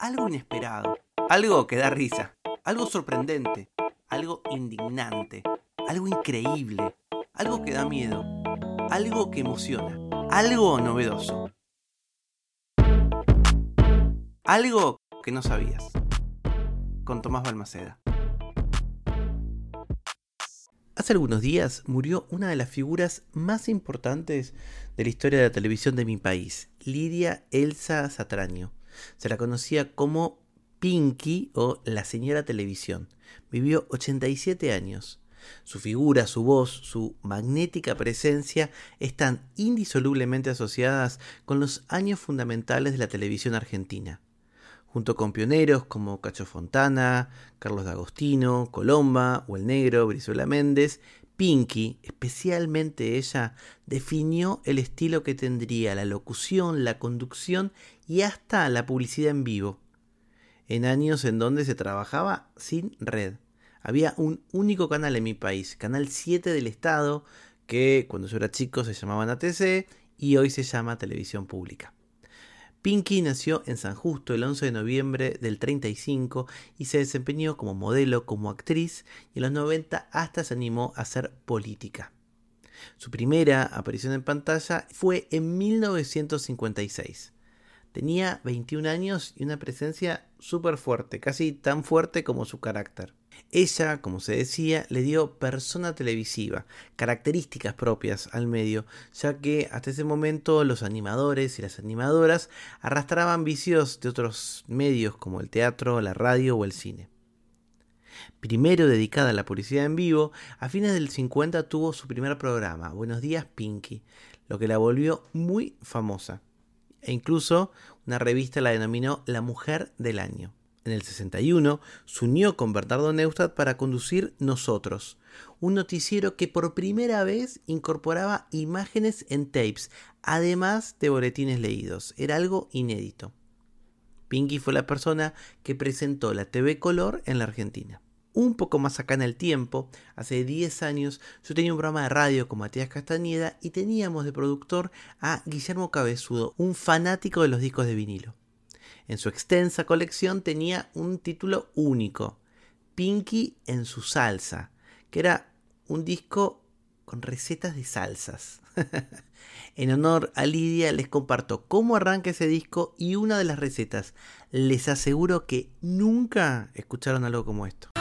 algo inesperado, algo que da risa, algo sorprendente, algo indignante, algo increíble, algo que da miedo, algo que emociona, algo novedoso. Algo que no sabías. Con Tomás Balmaceda. Hace algunos días murió una de las figuras más importantes de la historia de la televisión de mi país, Lidia Elsa Satraño. Se la conocía como Pinky o la señora televisión. Vivió 87 años. Su figura, su voz, su magnética presencia están indisolublemente asociadas con los años fundamentales de la televisión argentina. Junto con pioneros como Cacho Fontana, Carlos D'Agostino, Colomba o El Negro, Brizuela Méndez, Pinky, especialmente ella, definió el estilo que tendría la locución, la conducción y hasta la publicidad en vivo. En años en donde se trabajaba sin red. Había un único canal en mi país, Canal 7 del Estado, que cuando yo era chico se llamaba ATC y hoy se llama Televisión Pública. Pinky nació en San Justo el 11 de noviembre del 35 y se desempeñó como modelo, como actriz y en los 90 hasta se animó a hacer política. Su primera aparición en pantalla fue en 1956. Tenía 21 años y una presencia súper fuerte, casi tan fuerte como su carácter. Ella, como se decía, le dio persona televisiva, características propias al medio, ya que hasta ese momento los animadores y las animadoras arrastraban vicios de otros medios como el teatro, la radio o el cine. Primero dedicada a la publicidad en vivo, a fines del 50 tuvo su primer programa, Buenos días Pinky, lo que la volvió muy famosa e incluso una revista la denominó La Mujer del Año. En el 61 se unió con Bernardo Neustadt para conducir Nosotros, un noticiero que por primera vez incorporaba imágenes en tapes, además de boletines leídos. Era algo inédito. Pinky fue la persona que presentó la TV Color en la Argentina un poco más acá en el tiempo, hace 10 años, yo tenía un programa de radio con Matías Castañeda y teníamos de productor a Guillermo Cabezudo, un fanático de los discos de vinilo. En su extensa colección tenía un título único, Pinky en su salsa, que era un disco con recetas de salsas. en honor a Lidia les comparto cómo arranca ese disco y una de las recetas. Les aseguro que nunca escucharon algo como esto.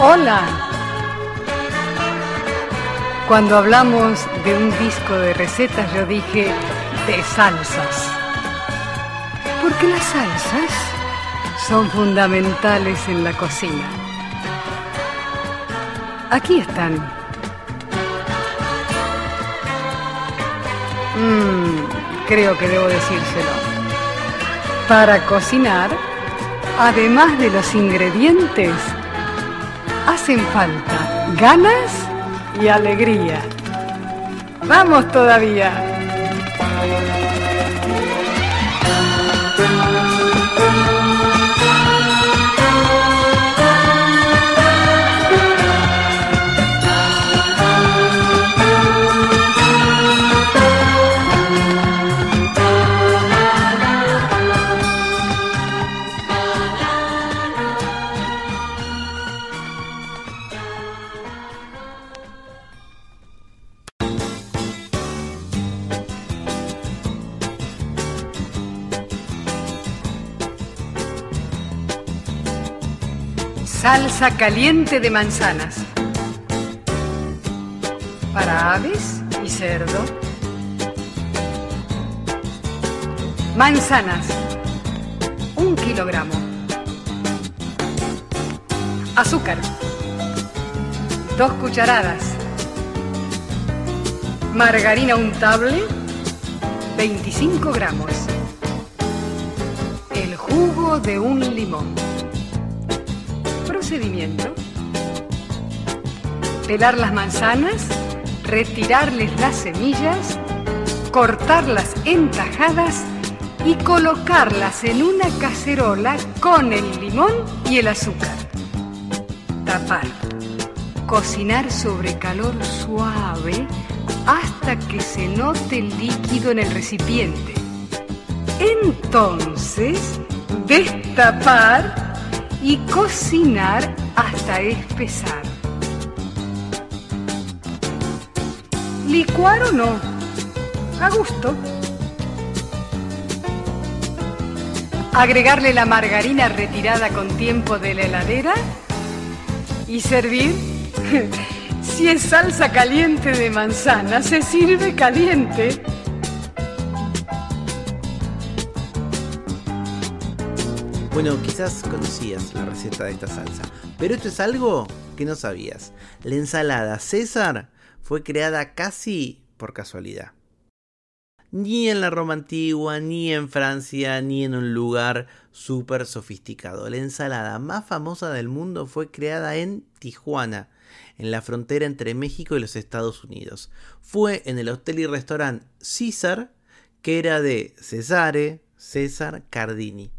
Hola. Cuando hablamos de un disco de recetas, yo dije de salsas. Porque las salsas son fundamentales en la cocina. Aquí están. Mmm, creo que debo decírselo. Para cocinar, además de los ingredientes, hacen falta ganas y alegría. Vamos todavía. Salsa caliente de manzanas. Para aves y cerdo. Manzanas. Un kilogramo. Azúcar. Dos cucharadas. Margarina untable. 25 gramos. El jugo de un limón procedimiento. Pelar las manzanas, retirarles las semillas, cortarlas en tajadas y colocarlas en una cacerola con el limón y el azúcar. Tapar. Cocinar sobre calor suave hasta que se note el líquido en el recipiente. Entonces, destapar y cocinar hasta espesar. Licuar o no, a gusto. Agregarle la margarina retirada con tiempo de la heladera y servir. Si es salsa caliente de manzana, se sirve caliente. Bueno, quizás conocías la receta de esta salsa, pero esto es algo que no sabías. La ensalada César fue creada casi por casualidad. Ni en la Roma antigua, ni en Francia, ni en un lugar súper sofisticado. La ensalada más famosa del mundo fue creada en Tijuana, en la frontera entre México y los Estados Unidos. Fue en el hotel y restaurante César, que era de Cesare César Cardini.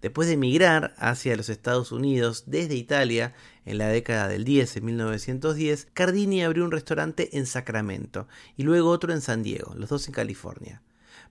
Después de emigrar hacia los Estados Unidos desde Italia en la década del 10, en 1910, Cardini abrió un restaurante en Sacramento y luego otro en San Diego, los dos en California.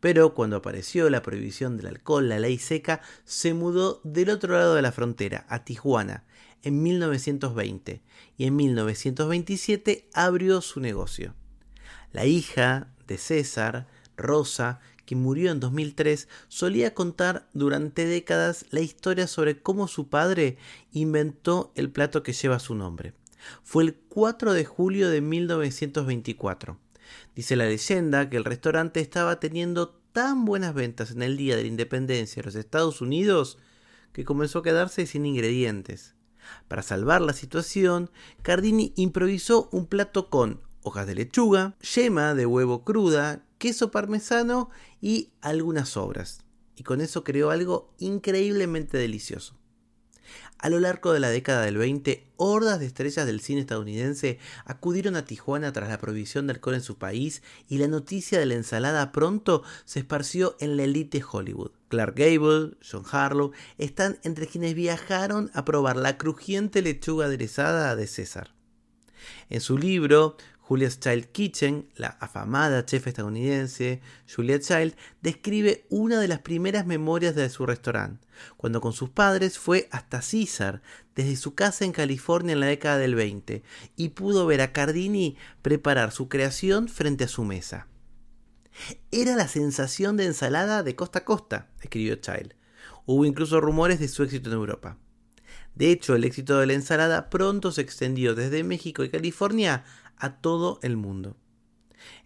Pero cuando apareció la prohibición del alcohol, la ley seca, se mudó del otro lado de la frontera, a Tijuana, en 1920, y en 1927 abrió su negocio. La hija de César, Rosa, que murió en 2003, solía contar durante décadas la historia sobre cómo su padre inventó el plato que lleva su nombre. Fue el 4 de julio de 1924. Dice la leyenda que el restaurante estaba teniendo tan buenas ventas en el día de la independencia de los Estados Unidos que comenzó a quedarse sin ingredientes. Para salvar la situación, Cardini improvisó un plato con hojas de lechuga, yema de huevo cruda, queso parmesano y algunas sobras. Y con eso creó algo increíblemente delicioso. A lo largo de la década del 20, hordas de estrellas del cine estadounidense acudieron a Tijuana tras la prohibición del alcohol en su país y la noticia de la ensalada pronto se esparció en la elite Hollywood. Clark Gable, John Harlow están entre quienes viajaron a probar la crujiente lechuga aderezada de César. En su libro Julia's Child Kitchen, la afamada chef estadounidense Julia Child, describe una de las primeras memorias de su restaurante, cuando con sus padres fue hasta César, desde su casa en California en la década del 20, y pudo ver a Cardini preparar su creación frente a su mesa. Era la sensación de ensalada de costa a costa, escribió Child. Hubo incluso rumores de su éxito en Europa. De hecho, el éxito de la ensalada pronto se extendió desde México y California a todo el mundo.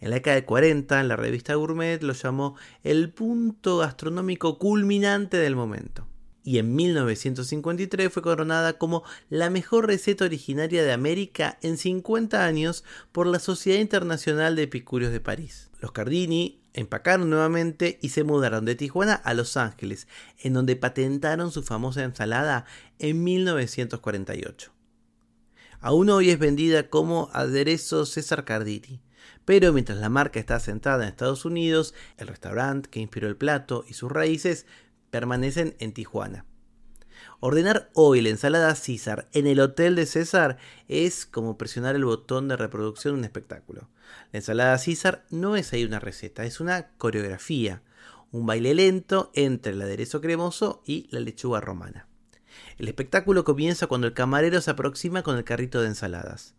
En la década de 40, la revista Gourmet lo llamó el punto gastronómico culminante del momento. Y en 1953 fue coronada como la mejor receta originaria de América en 50 años por la Sociedad Internacional de Epicúreos de París. Los Cardini empacaron nuevamente y se mudaron de Tijuana a Los Ángeles, en donde patentaron su famosa ensalada en 1948. Aún hoy es vendida como aderezo César Cardini. Pero mientras la marca está sentada en Estados Unidos, el restaurante que inspiró el plato y sus raíces permanecen en Tijuana. Ordenar hoy la ensalada César en el hotel de César es como presionar el botón de reproducción de un espectáculo. La ensalada César no es ahí una receta, es una coreografía, un baile lento entre el aderezo cremoso y la lechuga romana. El espectáculo comienza cuando el camarero se aproxima con el carrito de ensaladas.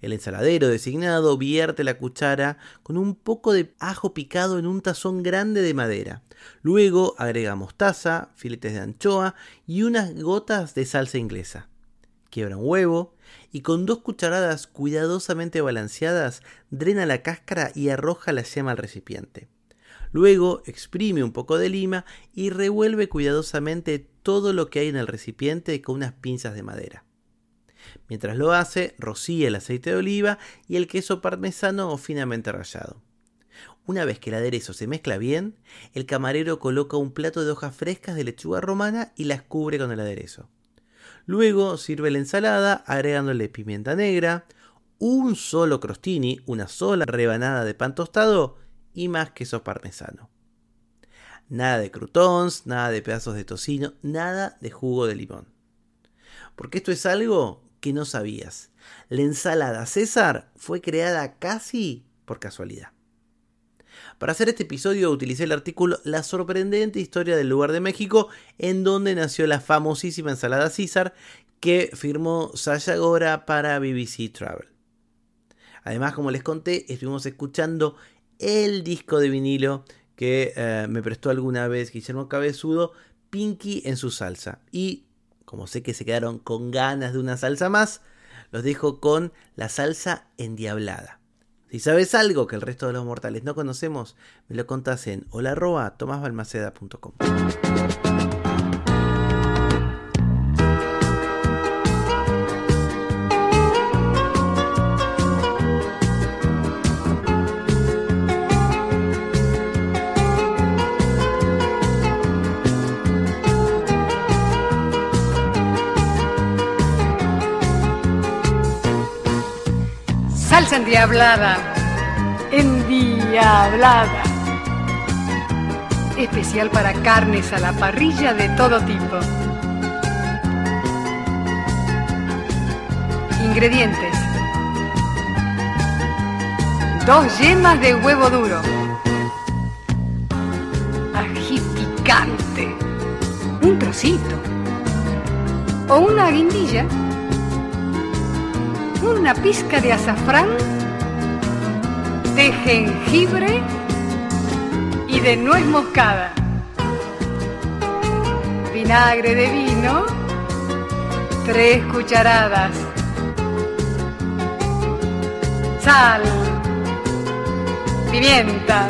El ensaladero designado vierte la cuchara con un poco de ajo picado en un tazón grande de madera. Luego agrega mostaza, filetes de anchoa y unas gotas de salsa inglesa. Quiebra un huevo y con dos cucharadas cuidadosamente balanceadas drena la cáscara y arroja la yema al recipiente. Luego exprime un poco de lima y revuelve cuidadosamente todo lo que hay en el recipiente con unas pinzas de madera. Mientras lo hace, rocía el aceite de oliva y el queso parmesano o finamente rallado. Una vez que el aderezo se mezcla bien, el camarero coloca un plato de hojas frescas de lechuga romana y las cubre con el aderezo. Luego sirve la ensalada agregándole pimienta negra, un solo crostini, una sola rebanada de pan tostado y más queso parmesano. Nada de croutons, nada de pedazos de tocino, nada de jugo de limón. Porque esto es algo que no sabías. La ensalada César fue creada casi por casualidad. Para hacer este episodio utilicé el artículo La sorprendente historia del lugar de México, en donde nació la famosísima ensalada César que firmó Sasha para BBC Travel. Además, como les conté, estuvimos escuchando el disco de vinilo que eh, me prestó alguna vez Guillermo Cabezudo, Pinky en su salsa. Y como sé que se quedaron con ganas de una salsa más, los dejo con la salsa endiablada. Si sabes algo que el resto de los mortales no conocemos, me lo contás en hola.tomasbalmaceda.com. Endiablada. Endiablada. Especial para carnes a la parrilla de todo tipo. Ingredientes. Dos yemas de huevo duro. Ají picante. Un trocito. O una guindilla una pizca de azafrán, de jengibre y de nuez moscada. Vinagre de vino, tres cucharadas. Sal, pimienta,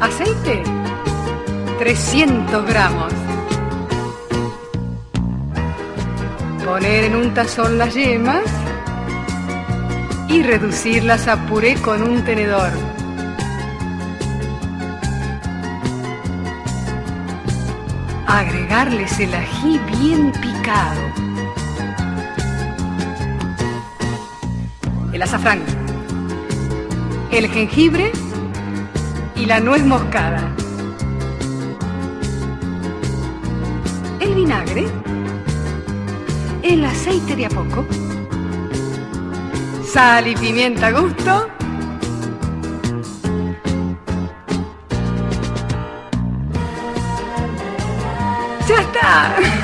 aceite, 300 gramos. Poner en un tazón las yemas y reducirlas a puré con un tenedor. Agregarles el ají bien picado. El azafrán. El jengibre y la nuez moscada. El vinagre el aceite de a poco, sal y pimienta a gusto, ¡Ya está!